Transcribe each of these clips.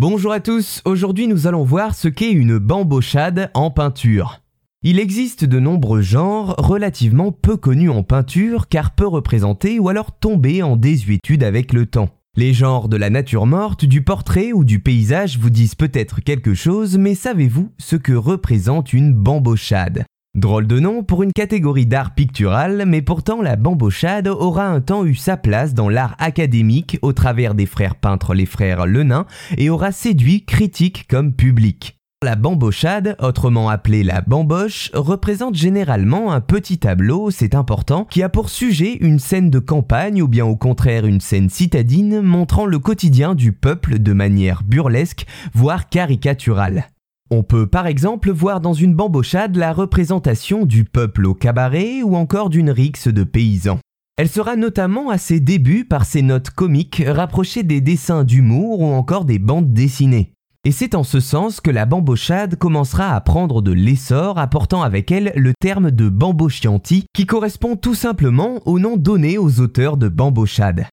Bonjour à tous, aujourd'hui nous allons voir ce qu'est une bambochade en peinture. Il existe de nombreux genres relativement peu connus en peinture car peu représentés ou alors tombés en désuétude avec le temps. Les genres de la nature morte, du portrait ou du paysage vous disent peut-être quelque chose, mais savez-vous ce que représente une bambochade? Drôle de nom pour une catégorie d'art pictural, mais pourtant la bambochade aura un temps eu sa place dans l'art académique au travers des frères peintres les frères Lenain et aura séduit critiques comme public. La bambochade, autrement appelée la bamboche, représente généralement un petit tableau, c'est important, qui a pour sujet une scène de campagne ou bien au contraire une scène citadine montrant le quotidien du peuple de manière burlesque, voire caricaturale. On peut par exemple voir dans une bambochade la représentation du peuple au cabaret ou encore d'une rixe de paysans. Elle sera notamment à ses débuts par ses notes comiques rapprochées des dessins d'humour ou encore des bandes dessinées. Et c'est en ce sens que la bambochade commencera à prendre de l'essor, apportant avec elle le terme de bambochianti, qui correspond tout simplement au nom donné aux auteurs de bambochade.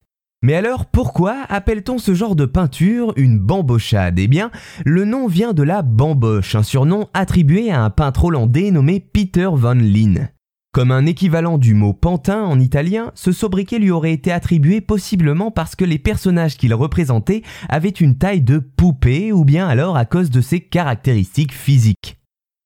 Mais alors pourquoi appelle-t-on ce genre de peinture une bambochade? Eh bien, le nom vient de la bamboche, un surnom attribué à un peintre hollandais nommé Peter van Lien. Comme un équivalent du mot pantin en italien, ce sobriquet lui aurait été attribué possiblement parce que les personnages qu'il représentait avaient une taille de poupée ou bien alors à cause de ses caractéristiques physiques.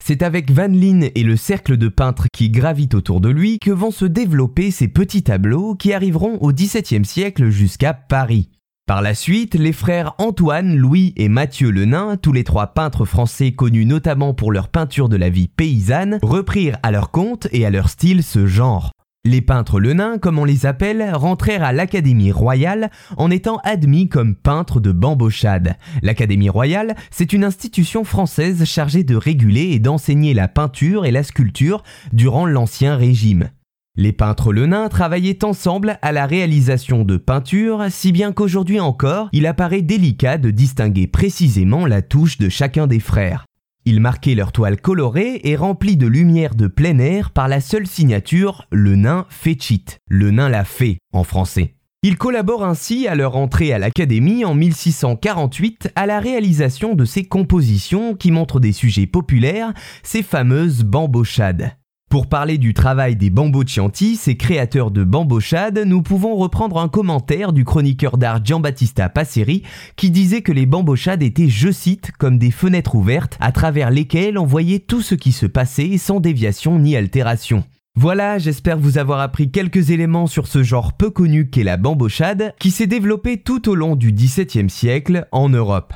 C'est avec Van Lien et le cercle de peintres qui gravitent autour de lui que vont se développer ces petits tableaux qui arriveront au XVIIe siècle jusqu'à Paris. Par la suite, les frères Antoine, Louis et Mathieu le Nain, tous les trois peintres français connus notamment pour leur peinture de la vie paysanne, reprirent à leur compte et à leur style ce genre. Les peintres le nain, comme on les appelle, rentrèrent à l'Académie royale en étant admis comme peintres de bambochade. L'Académie royale, c'est une institution française chargée de réguler et d'enseigner la peinture et la sculpture durant l'Ancien Régime. Les peintres le nain travaillaient ensemble à la réalisation de peintures, si bien qu'aujourd'hui encore, il apparaît délicat de distinguer précisément la touche de chacun des frères. Ils marquaient leur toile colorée et remplie de lumière de plein air par la seule signature Le nain féchit, le nain l'a fait en français. Ils collaborent ainsi à leur entrée à l'Académie en 1648 à la réalisation de ces compositions qui montrent des sujets populaires, ces fameuses bambochades. Pour parler du travail des Bamboccianti, ces créateurs de bambochade, nous pouvons reprendre un commentaire du chroniqueur d'art Giambattista Passeri qui disait que les bambochades étaient, je cite, comme des fenêtres ouvertes à travers lesquelles on voyait tout ce qui se passait sans déviation ni altération. Voilà, j'espère vous avoir appris quelques éléments sur ce genre peu connu qu'est la bambochade, qui s'est développé tout au long du XVIIe siècle en Europe.